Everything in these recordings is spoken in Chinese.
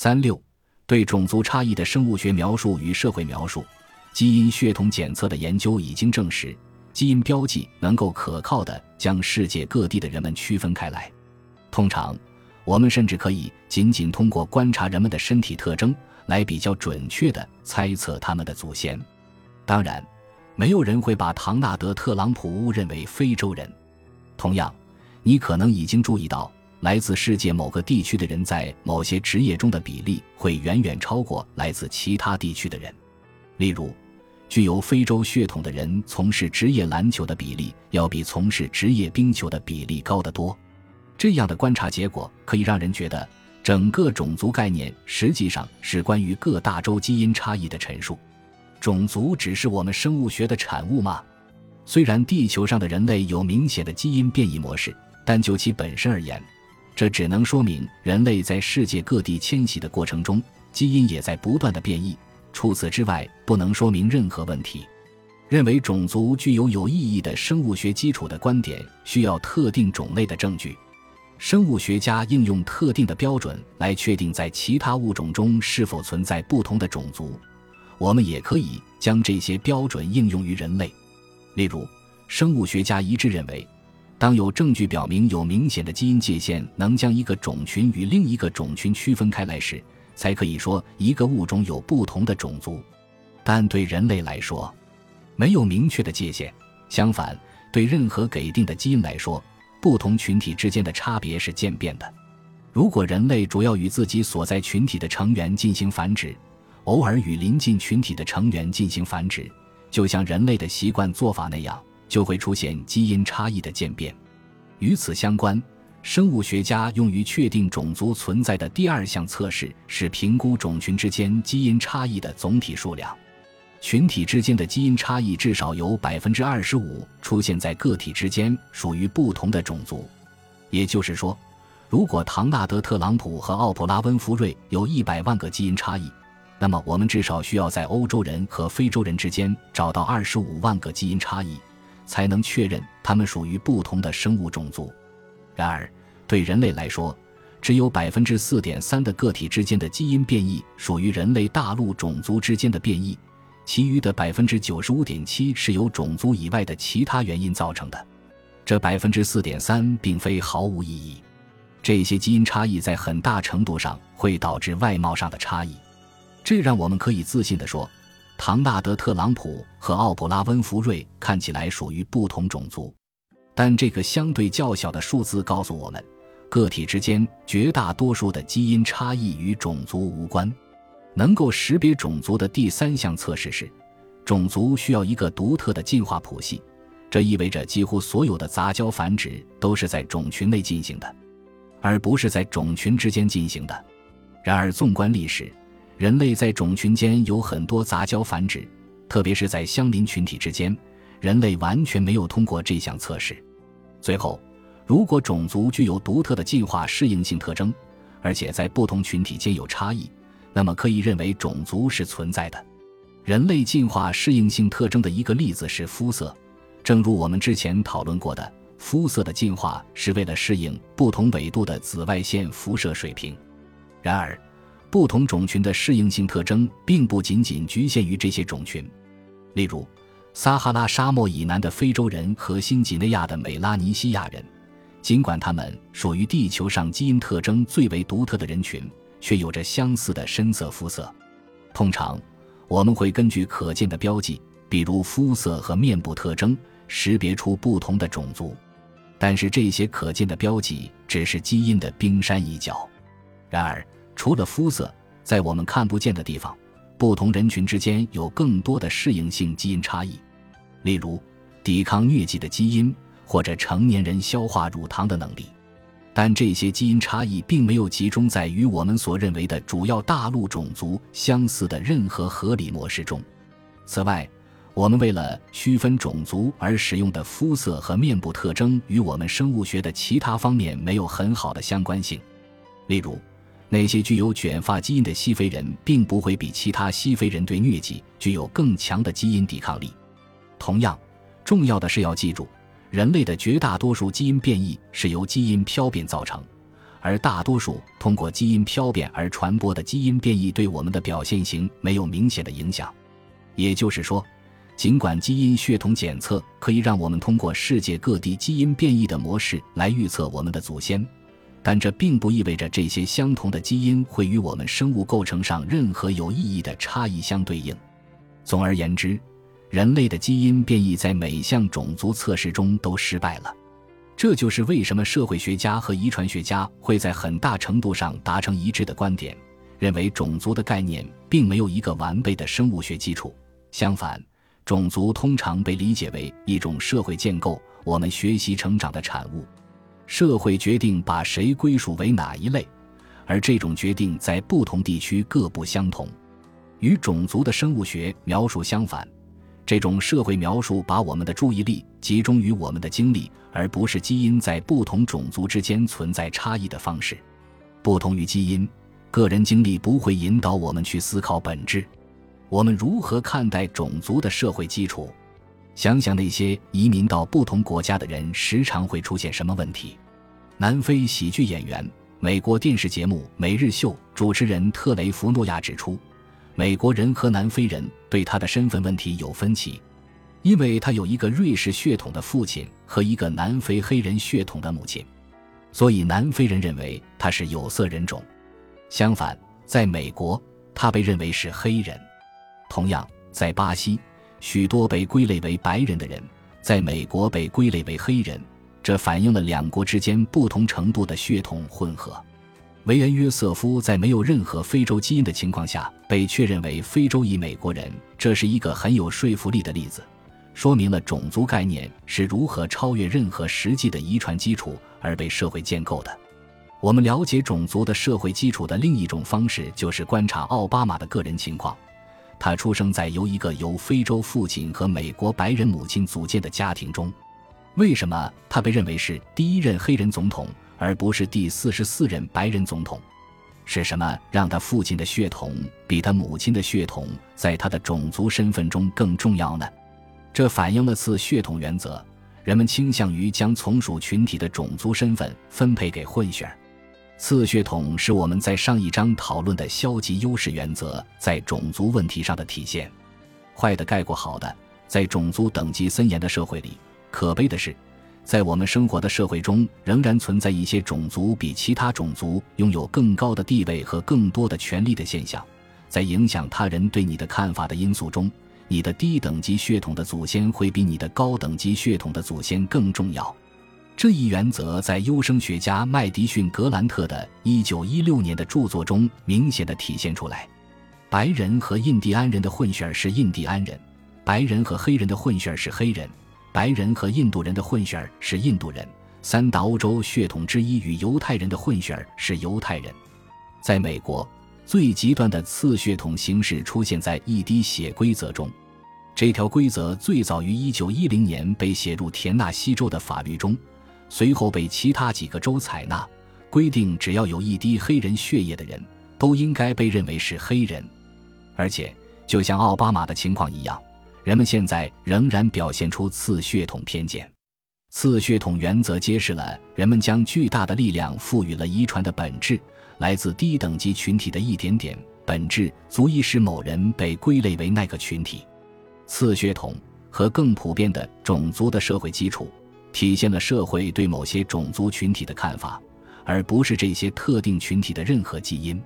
三六对种族差异的生物学描述与社会描述，基因血统检测的研究已经证实，基因标记能够可靠的将世界各地的人们区分开来。通常，我们甚至可以仅仅通过观察人们的身体特征来比较准确地猜测他们的祖先。当然，没有人会把唐纳德·特朗普误认为非洲人。同样，你可能已经注意到。来自世界某个地区的人在某些职业中的比例会远远超过来自其他地区的人。例如，具有非洲血统的人从事职业篮球的比例要比从事职业冰球的比例高得多。这样的观察结果可以让人觉得，整个种族概念实际上是关于各大洲基因差异的陈述。种族只是我们生物学的产物吗？虽然地球上的人类有明显的基因变异模式，但就其本身而言，这只能说明人类在世界各地迁徙的过程中，基因也在不断的变异。除此之外，不能说明任何问题。认为种族具有有意义的生物学基础的观点，需要特定种类的证据。生物学家应用特定的标准来确定在其他物种中是否存在不同的种族。我们也可以将这些标准应用于人类。例如，生物学家一致认为。当有证据表明有明显的基因界限能将一个种群与另一个种群区分开来时，才可以说一个物种有不同的种族。但对人类来说，没有明确的界限。相反，对任何给定的基因来说，不同群体之间的差别是渐变的。如果人类主要与自己所在群体的成员进行繁殖，偶尔与邻近群体的成员进行繁殖，就像人类的习惯做法那样。就会出现基因差异的渐变。与此相关，生物学家用于确定种族存在的第二项测试是评估种群之间基因差异的总体数量。群体之间的基因差异至少有百分之二十五出现在个体之间属于不同的种族。也就是说，如果唐纳德·特朗普和奥普拉·温弗瑞有一百万个基因差异，那么我们至少需要在欧洲人和非洲人之间找到二十五万个基因差异。才能确认它们属于不同的生物种族。然而，对人类来说，只有百分之四点三的个体之间的基因变异属于人类大陆种族之间的变异，其余的百分之九十五点七是由种族以外的其他原因造成的。这百分之四点三并非毫无意义。这些基因差异在很大程度上会导致外貌上的差异，这让我们可以自信地说。唐纳德·特朗普和奥普拉·温弗瑞看起来属于不同种族，但这个相对较小的数字告诉我们，个体之间绝大多数的基因差异与种族无关。能够识别种族的第三项测试是，种族需要一个独特的进化谱系，这意味着几乎所有的杂交繁殖都是在种群内进行的，而不是在种群之间进行的。然而，纵观历史，人类在种群间有很多杂交繁殖，特别是在相邻群体之间，人类完全没有通过这项测试。最后，如果种族具有独特的进化适应性特征，而且在不同群体间有差异，那么可以认为种族是存在的。人类进化适应性特征的一个例子是肤色，正如我们之前讨论过的，肤色的进化是为了适应不同纬度的紫外线辐射水平。然而，不同种群的适应性特征并不仅仅局限于这些种群，例如，撒哈拉沙漠以南的非洲人和新几内亚的美拉尼西亚人，尽管他们属于地球上基因特征最为独特的人群，却有着相似的深色肤色。通常，我们会根据可见的标记，比如肤色和面部特征，识别出不同的种族。但是，这些可见的标记只是基因的冰山一角。然而，除了肤色，在我们看不见的地方，不同人群之间有更多的适应性基因差异，例如抵抗疟疾的基因，或者成年人消化乳糖的能力。但这些基因差异并没有集中在与我们所认为的主要大陆种族相似的任何合理模式中。此外，我们为了区分种族而使用的肤色和面部特征与我们生物学的其他方面没有很好的相关性，例如。那些具有卷发基因的西非人，并不会比其他西非人对疟疾具有更强的基因抵抗力。同样，重要的是要记住，人类的绝大多数基因变异是由基因漂变造成，而大多数通过基因漂变而传播的基因变异对我们的表现型没有明显的影响。也就是说，尽管基因血统检测可以让我们通过世界各地基因变异的模式来预测我们的祖先，但这并不意味着这些相同的基因会与我们生物构成上任何有意义的差异相对应。总而言之，人类的基因变异在每项种族测试中都失败了。这就是为什么社会学家和遗传学家会在很大程度上达成一致的观点，认为种族的概念并没有一个完备的生物学基础。相反，种族通常被理解为一种社会建构，我们学习成长的产物。社会决定把谁归属为哪一类，而这种决定在不同地区各不相同。与种族的生物学描述相反。这种社会描述把我们的注意力集中于我们的经历，而不是基因在不同种族之间存在差异的方式。不同于基因，个人经历不会引导我们去思考本质。我们如何看待种族的社会基础？想想那些移民到不同国家的人时常会出现什么问题？南非喜剧演员、美国电视节目《每日秀》主持人特雷弗诺亚指出。美国人和南非人对他的身份问题有分歧，因为他有一个瑞士血统的父亲和一个南非黑人血统的母亲，所以南非人认为他是有色人种。相反，在美国，他被认为是黑人。同样，在巴西，许多被归类为白人的人在美国被归类为黑人，这反映了两国之间不同程度的血统混合。维恩·约瑟夫在没有任何非洲基因的情况下被确认为非洲裔美国人，这是一个很有说服力的例子，说明了种族概念是如何超越任何实际的遗传基础而被社会建构的。我们了解种族的社会基础的另一种方式就是观察奥巴马的个人情况。他出生在由一个由非洲父亲和美国白人母亲组建的家庭中。为什么他被认为是第一任黑人总统？而不是第四十四任白人总统，是什么让他父亲的血统比他母亲的血统在他的种族身份中更重要呢？这反映了次血统原则，人们倾向于将从属群体的种族身份分配给混血儿。次血统是我们在上一章讨论的消极优势原则在种族问题上的体现。坏的盖过好的，在种族等级森严的社会里，可悲的是。在我们生活的社会中，仍然存在一些种族比其他种族拥有更高的地位和更多的权利的现象。在影响他人对你的看法的因素中，你的低等级血统的祖先会比你的高等级血统的祖先更重要。这一原则在优生学家麦迪逊·格兰特的1916年的著作中明显的体现出来。白人和印第安人的混血儿是印第安人，白人和黑人的混血儿是黑人。白人和印度人的混血儿是印度人，三大欧洲血统之一与犹太人的混血儿是犹太人。在美国，最极端的次血统形式出现在一滴血规则中。这条规则最早于1910年被写入田纳西州的法律中，随后被其他几个州采纳，规定只要有一滴黑人血液的人都应该被认为是黑人。而且，就像奥巴马的情况一样。人们现在仍然表现出次血统偏见。次血统原则揭示了人们将巨大的力量赋予了遗传的本质，来自低等级群体的一点点本质，足以使某人被归类为那个群体。次血统和更普遍的种族的社会基础，体现了社会对某些种族群体的看法，而不是这些特定群体的任何基因。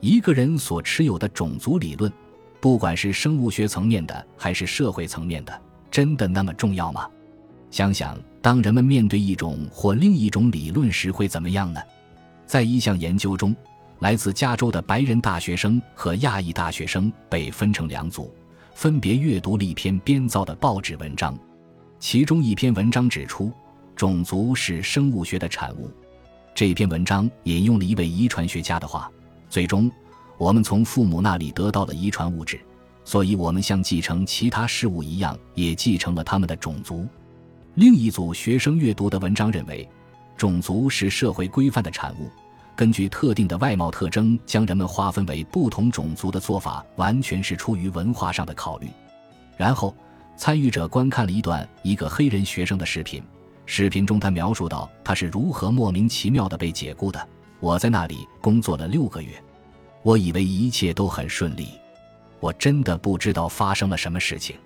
一个人所持有的种族理论。不管是生物学层面的还是社会层面的，真的那么重要吗？想想，当人们面对一种或另一种理论时会怎么样呢？在一项研究中，来自加州的白人大学生和亚裔大学生被分成两组，分别阅读了一篇编造的报纸文章。其中一篇文章指出，种族是生物学的产物。这篇文章引用了一位遗传学家的话，最终。我们从父母那里得到了遗传物质，所以我们像继承其他事物一样，也继承了他们的种族。另一组学生阅读的文章认为，种族是社会规范的产物，根据特定的外貌特征将人们划分为不同种族的做法，完全是出于文化上的考虑。然后，参与者观看了一段一个黑人学生的视频，视频中他描述到他是如何莫名其妙的被解雇的。我在那里工作了六个月，我以为一切都很顺利，我真的不知道发生了什么事情。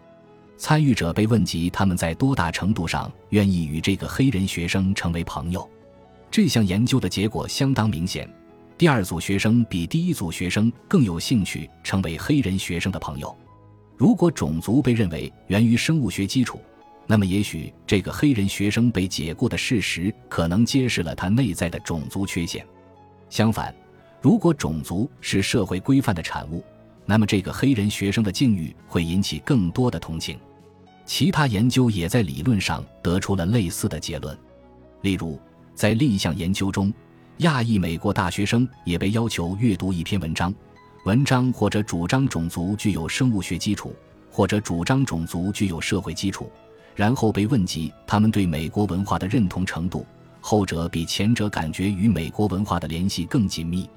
参与者被问及他们在多大程度上愿意与这个黑人学生成为朋友。这项研究的结果相当明显，第二组学生比第一组学生更有兴趣成为黑人学生的朋友。如果种族被认为源于生物学基础，那么也许这个黑人学生被解雇的事实可能揭示了他内在的种族缺陷。相反，如果种族是社会规范的产物，那么这个黑人学生的境遇会引起更多的同情。其他研究也在理论上得出了类似的结论，例如。在另一项研究中，亚裔美国大学生也被要求阅读一篇文章，文章或者主张种族具有生物学基础，或者主张种族具有社会基础，然后被问及他们对美国文化的认同程度，后者比前者感觉与美国文化的联系更紧密。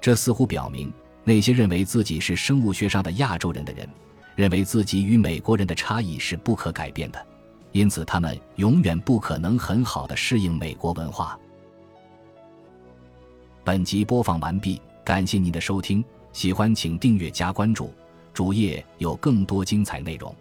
这似乎表明，那些认为自己是生物学上的亚洲人的人，认为自己与美国人的差异是不可改变的。因此，他们永远不可能很好的适应美国文化。本集播放完毕，感谢您的收听，喜欢请订阅加关注，主页有更多精彩内容。